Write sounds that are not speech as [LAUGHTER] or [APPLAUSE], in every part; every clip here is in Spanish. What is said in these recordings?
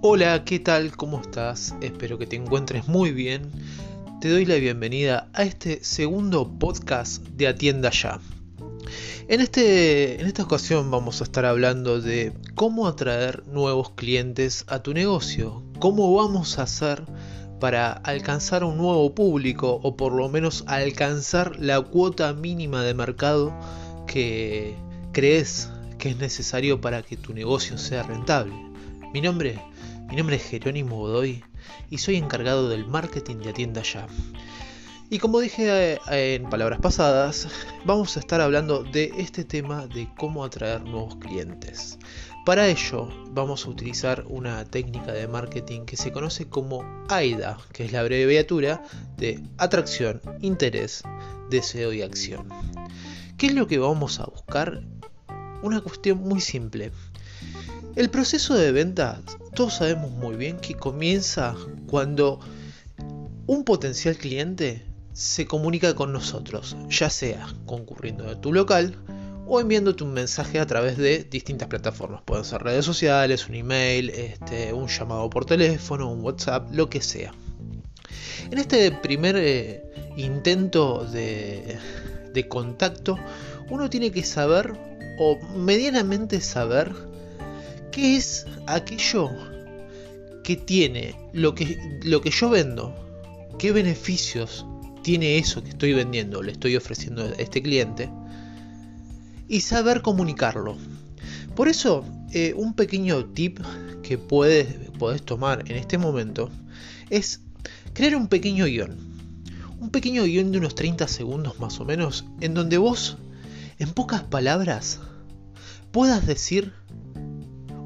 Hola, ¿qué tal? ¿Cómo estás? Espero que te encuentres muy bien. Te doy la bienvenida a este segundo podcast de Atienda Ya. En, este, en esta ocasión vamos a estar hablando de cómo atraer nuevos clientes a tu negocio, cómo vamos a hacer para alcanzar un nuevo público o por lo menos alcanzar la cuota mínima de mercado que crees que es necesario para que tu negocio sea rentable. Mi nombre, mi nombre es Jerónimo Godoy y soy encargado del marketing de Atienda Ya. Y como dije eh, en palabras pasadas, vamos a estar hablando de este tema de cómo atraer nuevos clientes. Para ello vamos a utilizar una técnica de marketing que se conoce como AIDA, que es la abreviatura de atracción, interés, deseo y acción. ¿Qué es lo que vamos a buscar? Una cuestión muy simple. El proceso de venta, todos sabemos muy bien que comienza cuando un potencial cliente se comunica con nosotros, ya sea concurriendo a tu local o enviándote un mensaje a través de distintas plataformas. Pueden ser redes sociales, un email, este, un llamado por teléfono, un WhatsApp, lo que sea. En este primer eh, intento de, de contacto, uno tiene que saber o medianamente saber qué es aquello que tiene lo que, lo que yo vendo, qué beneficios tiene eso que estoy vendiendo, le estoy ofreciendo a este cliente, y saber comunicarlo. Por eso, eh, un pequeño tip que puedes, puedes tomar en este momento es crear un pequeño guion. Un pequeño guion de unos 30 segundos más o menos, en donde vos, en pocas palabras, puedas decir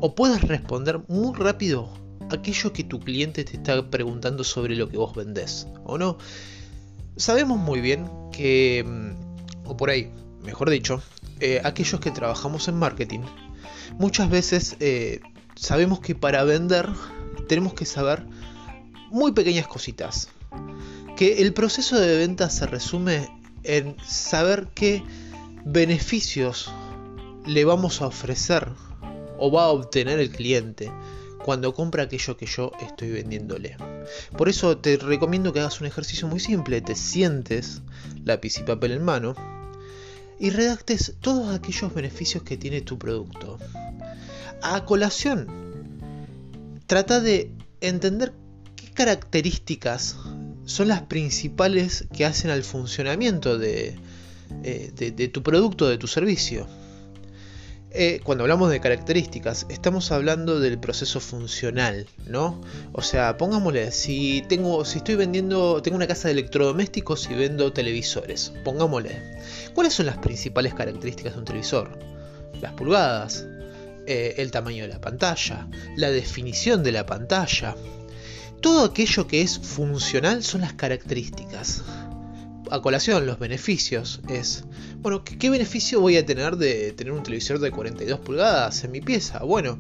o puedas responder muy rápido aquello que tu cliente te está preguntando sobre lo que vos vendés, ¿o no? Sabemos muy bien que, mm, o por ahí, mejor dicho, eh, aquellos que trabajamos en marketing, muchas veces eh, sabemos que para vender tenemos que saber muy pequeñas cositas. Que el proceso de venta se resume en saber qué beneficios le vamos a ofrecer o va a obtener el cliente cuando compra aquello que yo estoy vendiéndole. Por eso te recomiendo que hagas un ejercicio muy simple, te sientes, lápiz y papel en mano, y redactes todos aquellos beneficios que tiene tu producto. A colación, trata de entender qué características son las principales que hacen al funcionamiento de, eh, tu producto, de tu servicio. Eh, cuando hablamos de características, estamos hablando del proceso funcional, ¿no? O sea, pongámosle, si tengo, si estoy vendiendo, tengo una casa de electrodomésticos y vendo televisores, pongámosle, ¿cuáles son las principales características de un televisor? Las pulgadas, eh, el tamaño de la pantalla, la definición de la pantalla. Todo aquello que es funcional son las características a colación los beneficios es, bueno, ¿qué, beneficio voy a tener de tener un televisor de 42 pulgadas en mi pieza? Bueno,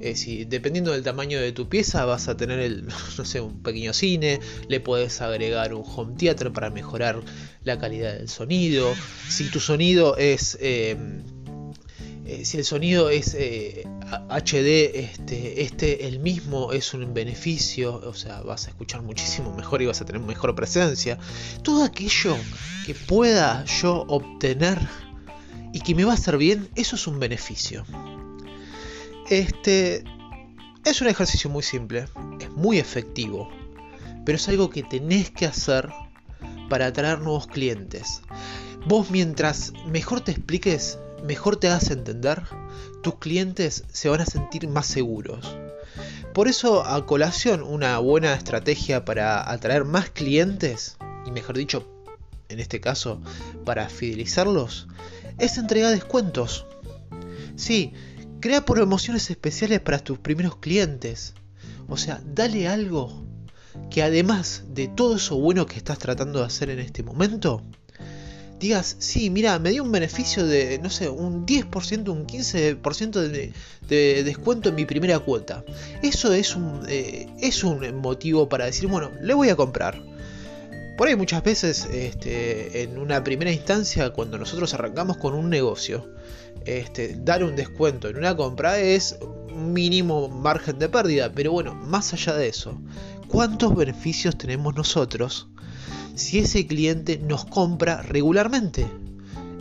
eh, si dependiendo del tamaño de tu pieza vas a tener el, [LAUGHS] no sé, un pequeño cine, le puedes agregar un home theater para mejorar la calidad del sonido. Si tu sonido es eh, eh, si el sonido es HD, eh, este, este el mismo es un beneficio, o sea, vas a escuchar muchísimo mejor y vas a tener mejor presencia. Todo aquello que pueda yo obtener y que me va a hacer bien, eso es un beneficio. Este es un ejercicio muy simple, es muy efectivo, pero es algo que tenés que hacer para atraer nuevos clientes. Vos mientras mejor te expliques, mejor te hagas entender, tus clientes se van a sentir más seguros. Por eso, a colación, una buena estrategia para atraer más clientes, y mejor dicho, en este caso, para fidelizarlos, es entregar descuentos. Sí, crea promociones especiales para tus primeros clientes. O sea, dale algo que además de todo eso bueno que estás tratando de hacer en este momento, digas, sí, mira, me dio un beneficio de, no sé, un 10%, un 15% de, de, descuento en mi primera cuota. Eso es un, eh, es un motivo para decir, bueno, le voy a comprar. Por ahí muchas veces, este, en una primera instancia, cuando nosotros arrancamos con un negocio, este, dar un descuento en una compra es mínimo margen de pérdida. Pero bueno, más allá de eso, ¿cuántos beneficios tenemos nosotros si ese cliente nos compra regularmente?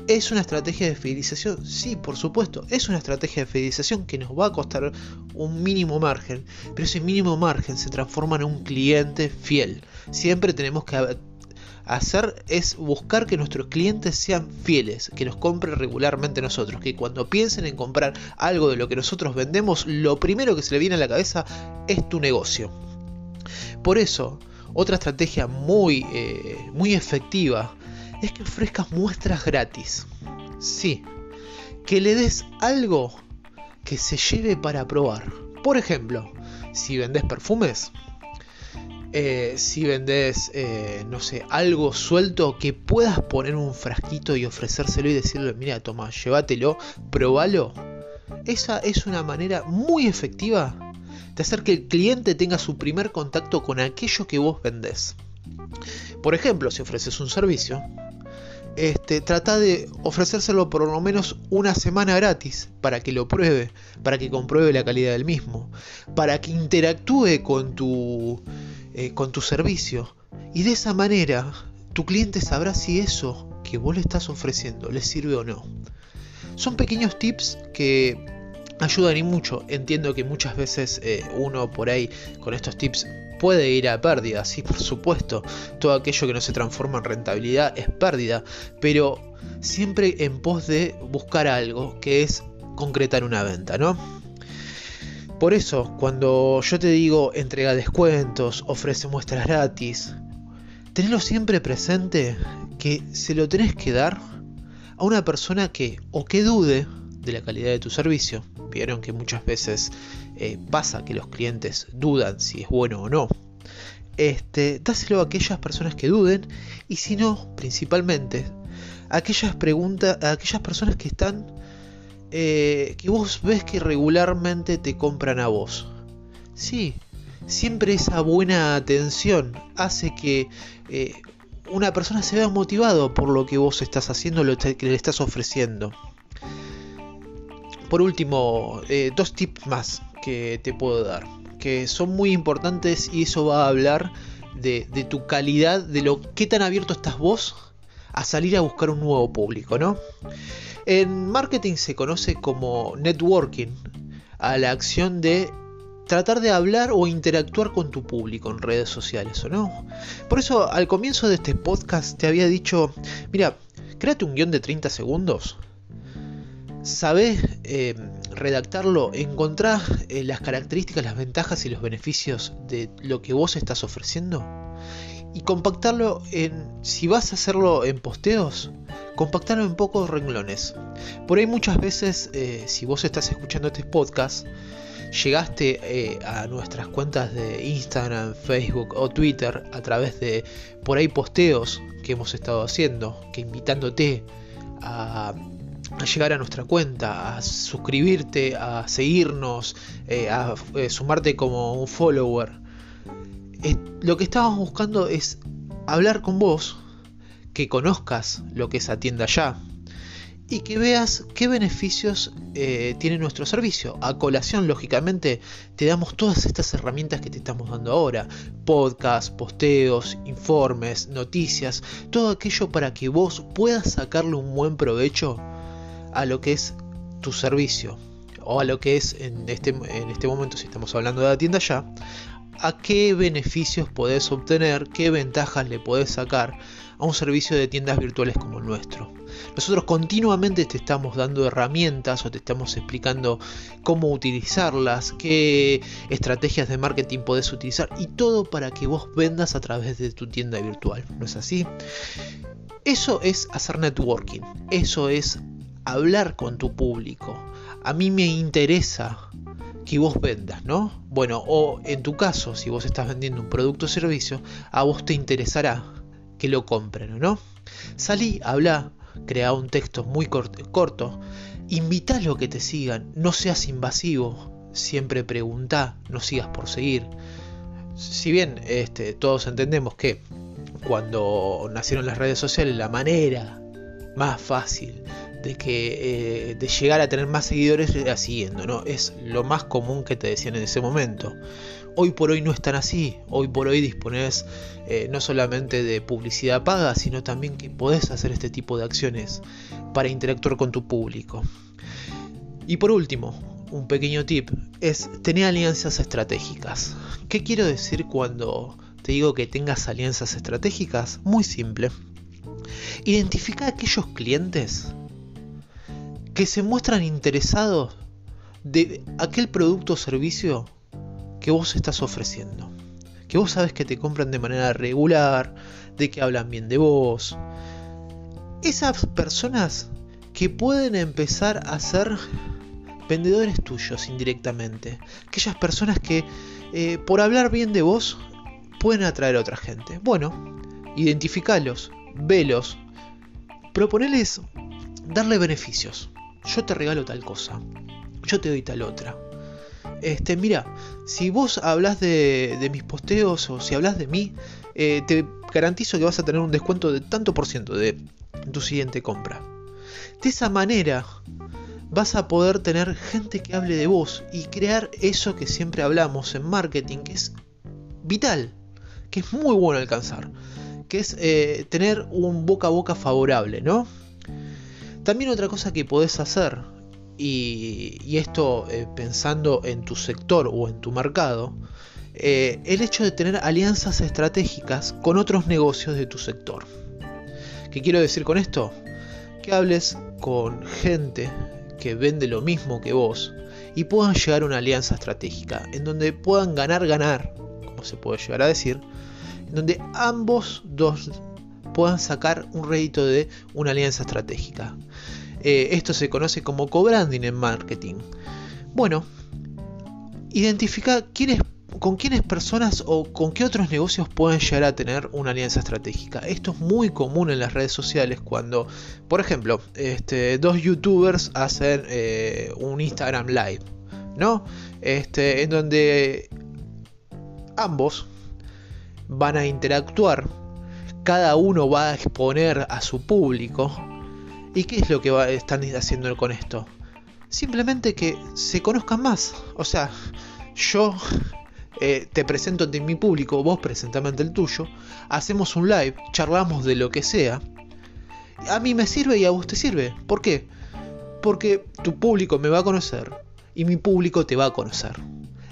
¿Es una estrategia de fidelización? Sí, por supuesto, es una estrategia de fidelización que nos va a costar un mínimo margen, pero ese mínimo margen se transforma en un cliente fiel. Siempre tenemos que hacer es buscar que nuestros clientes sean fieles, que nos compren regularmente nosotros, que cuando piensen en comprar algo de lo que nosotros vendemos, lo primero que se le viene a la cabeza es tu negocio. Por eso, otra estrategia muy, eh, muy efectiva es que ofrezcas muestras gratis. Sí, que le des algo que se lleve para probar. Por ejemplo, si vendes perfumes, eh, si vendes, eh, no sé, algo suelto que puedas poner un frasquito y ofrecérselo y decirle, mira, toma, llévatelo, probalo. Esa es una manera muy efectiva hacer que el cliente tenga su primer contacto con aquello que vos vendés. Por ejemplo, si ofreces un servicio, este, trata de ofrecérselo por lo menos una semana gratis para que lo pruebe, para que compruebe la calidad del mismo, para que interactúe con tu, eh, con servicio. Y de esa manera tu cliente sabrá si eso que vos le estás ofreciendo le sirve o no. Son pequeños tips que ayudan y mucho. Entiendo que muchas veces eh, uno por ahí con estos tips puede ir a pérdida, sí, por supuesto. Todo aquello que no se transforma en rentabilidad es pérdida, pero siempre en pos de buscar algo que es concretar una venta, ¿no? Por eso, cuando yo te digo entrega descuentos, ofrece muestras gratis, tenlo siempre presente que se lo tenés que dar a una persona que o que dude de la calidad de tu servicio. Vieron que muchas veces eh, pasa que los clientes dudan si es bueno o no. Este, dáselo a aquellas personas que duden y si no, principalmente, a aquellas, preguntas, a aquellas personas que están, eh, que vos ves que regularmente te compran a vos. Sí, siempre esa buena atención hace que eh, una persona se vea motivado por lo que vos estás haciendo, lo que le estás ofreciendo. Por último, dos tips más que te puedo dar, que son muy importantes y eso va a hablar de, tu calidad, de lo que tan abierto estás vos a salir a buscar un nuevo público, ¿no? En marketing se conoce como networking, a la acción de tratar de hablar o interactuar con tu público en redes sociales, ¿o no? Por eso al comienzo de este podcast te había dicho, mira, créate un guion de 30 segundos sabés eh, redactarlo, encontrás eh, las características, las ventajas y los beneficios de lo que vos estás ofreciendo y compactarlo en, si vas a hacerlo en posteos, compactarlo en pocos renglones. Por ahí muchas veces, eh, si vos estás escuchando este podcast, llegaste a nuestras cuentas de Instagram, Facebook o Twitter a través de por ahí posteos que hemos estado haciendo, que invitándote a a llegar a nuestra cuenta, a suscribirte, a seguirnos, eh, a eh, sumarte como un follower. lo que estábamos buscando es hablar con vos, que conozcas lo que es Atienda Ya y que veas qué beneficios eh, tiene nuestro servicio. A colación, lógicamente, te damos todas estas herramientas que te estamos dando ahora. Podcast, posteos, informes, noticias, todo aquello para que vos puedas sacarle un buen provecho a lo que es tu servicio o a lo que es en este, en este momento, si estamos hablando de la tienda ya, a qué beneficios podés obtener, qué ventajas le podés sacar a un servicio de tiendas virtuales como el nuestro. Nosotros continuamente te estamos dando herramientas o te estamos explicando cómo utilizarlas, qué estrategias de marketing podés utilizar y todo para que vos vendas a través de tu tienda virtual. ¿No es así? Eso es hacer networking, eso es hablar con tu público. A mí me interesa que vos vendas, ¿no? Bueno, o en tu caso, si vos estás vendiendo un producto o servicio, a vos te interesará que lo compren, ¿no? Salí, habla, crea un texto muy corto, invita a lo que te sigan, no seas invasivo, siempre pregunta, no sigas por seguir. Si bien este, todos entendemos que cuando nacieron las redes sociales, la manera más fácil de que eh, de llegar a tener más seguidores era siguiendo, ¿no? Es lo más común que te decían en ese momento. Hoy por hoy no es tan así. Hoy por hoy dispones eh, no solamente de publicidad paga, sino también que podés hacer este tipo de acciones para interactuar con tu público. Y por último, un pequeño tip es tener alianzas estratégicas. ¿Qué quiero decir cuando te digo que tengas alianzas estratégicas? Muy simple. Identifica aquellos clientes que se muestran interesados de aquel producto o servicio que vos estás ofreciendo. Que vos sabes que te compran de manera regular, de que hablan bien de vos. Esas personas que pueden empezar a ser vendedores tuyos indirectamente. Aquellas personas que eh, por hablar bien de vos pueden atraer a otra gente. Bueno, identificalos, velos, proponeles darle beneficios. Yo te regalo tal cosa, yo te doy tal otra. Este, mira, si vos hablas de, mis posteos o si hablas de mí, eh, te garantizo que vas a tener un descuento de tanto por ciento de tu siguiente compra. De esa manera vas a poder tener gente que hable de vos y crear eso que siempre hablamos en marketing, que es vital, que es muy bueno alcanzar, que es eh, tener un boca a boca favorable, ¿no? También otra cosa que podés hacer y, esto eh, pensando en tu sector o en tu mercado, eh, el hecho de tener alianzas estratégicas con otros negocios de tu sector. ¿Qué quiero decir con esto? Que hables con gente que vende lo mismo que vos y puedan llegar a una alianza estratégica en donde puedan ganar, ganar, como se puede llegar a decir, en donde ambos dos puedan sacar un rédito de una alianza estratégica. Eh, esto se conoce como co-branding en marketing. Bueno, identifica quiénes, con quiénes personas o con qué otros negocios pueden llegar a tener una alianza estratégica. Esto es muy común en las redes sociales cuando, por ejemplo, este, dos youtubers hacen eh, un Instagram Live, ¿no? Este, en donde ambos van a interactuar, cada uno va a exponer a su público ¿Y qué es lo que están haciendo con esto? Simplemente que se conozcan más. O sea, yo eh, te presento ante mi público, vos presentame ante el tuyo, hacemos un live, charlamos de lo que sea. A mí me sirve y a vos te sirve. ¿Por qué? Porque tu público me va a conocer y mi público te va a conocer.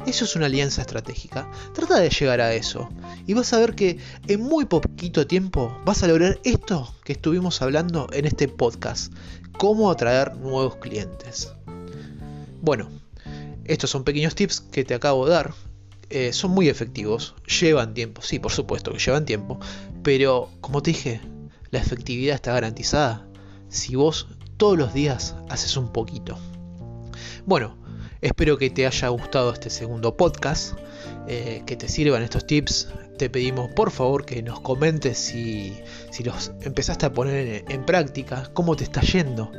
Eso es una alianza estratégica. Trata de llegar a eso. Y vas a ver que en muy poquito tiempo vas a lograr esto que estuvimos hablando en este podcast. Cómo atraer nuevos clientes. Bueno, estos son pequeños tips que te acabo de dar. Eh, son muy efectivos. Llevan tiempo. Sí, por supuesto que llevan tiempo. Pero, como te dije, la efectividad está garantizada si vos todos los días haces un poquito. Bueno, Espero que te haya gustado este segundo podcast, eh, que te sirvan estos tips. Te pedimos por favor que nos comentes si, los empezaste a poner en, práctica, cómo te está yendo.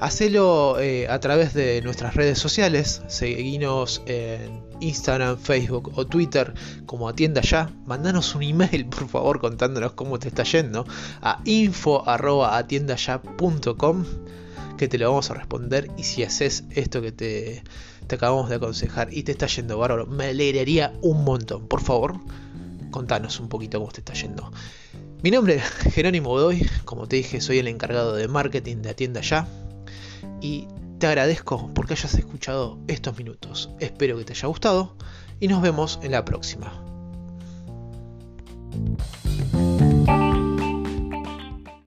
Hacelo eh, a través de nuestras redes sociales, seguinos en Instagram, Facebook o Twitter como Atienda Ya. Mandanos un email por favor contándonos cómo te está yendo a info.atiendaya.com que te lo vamos a responder y si haces esto que te acabamos de aconsejar y te está yendo bárbaro, me alegraría un montón. Por favor, contanos un poquito cómo te está yendo. Mi nombre es Jerónimo Godoy, como te dije, soy el encargado de marketing de Atienda Ya y te agradezco porque hayas escuchado estos minutos. Espero que te haya gustado y nos vemos en la próxima.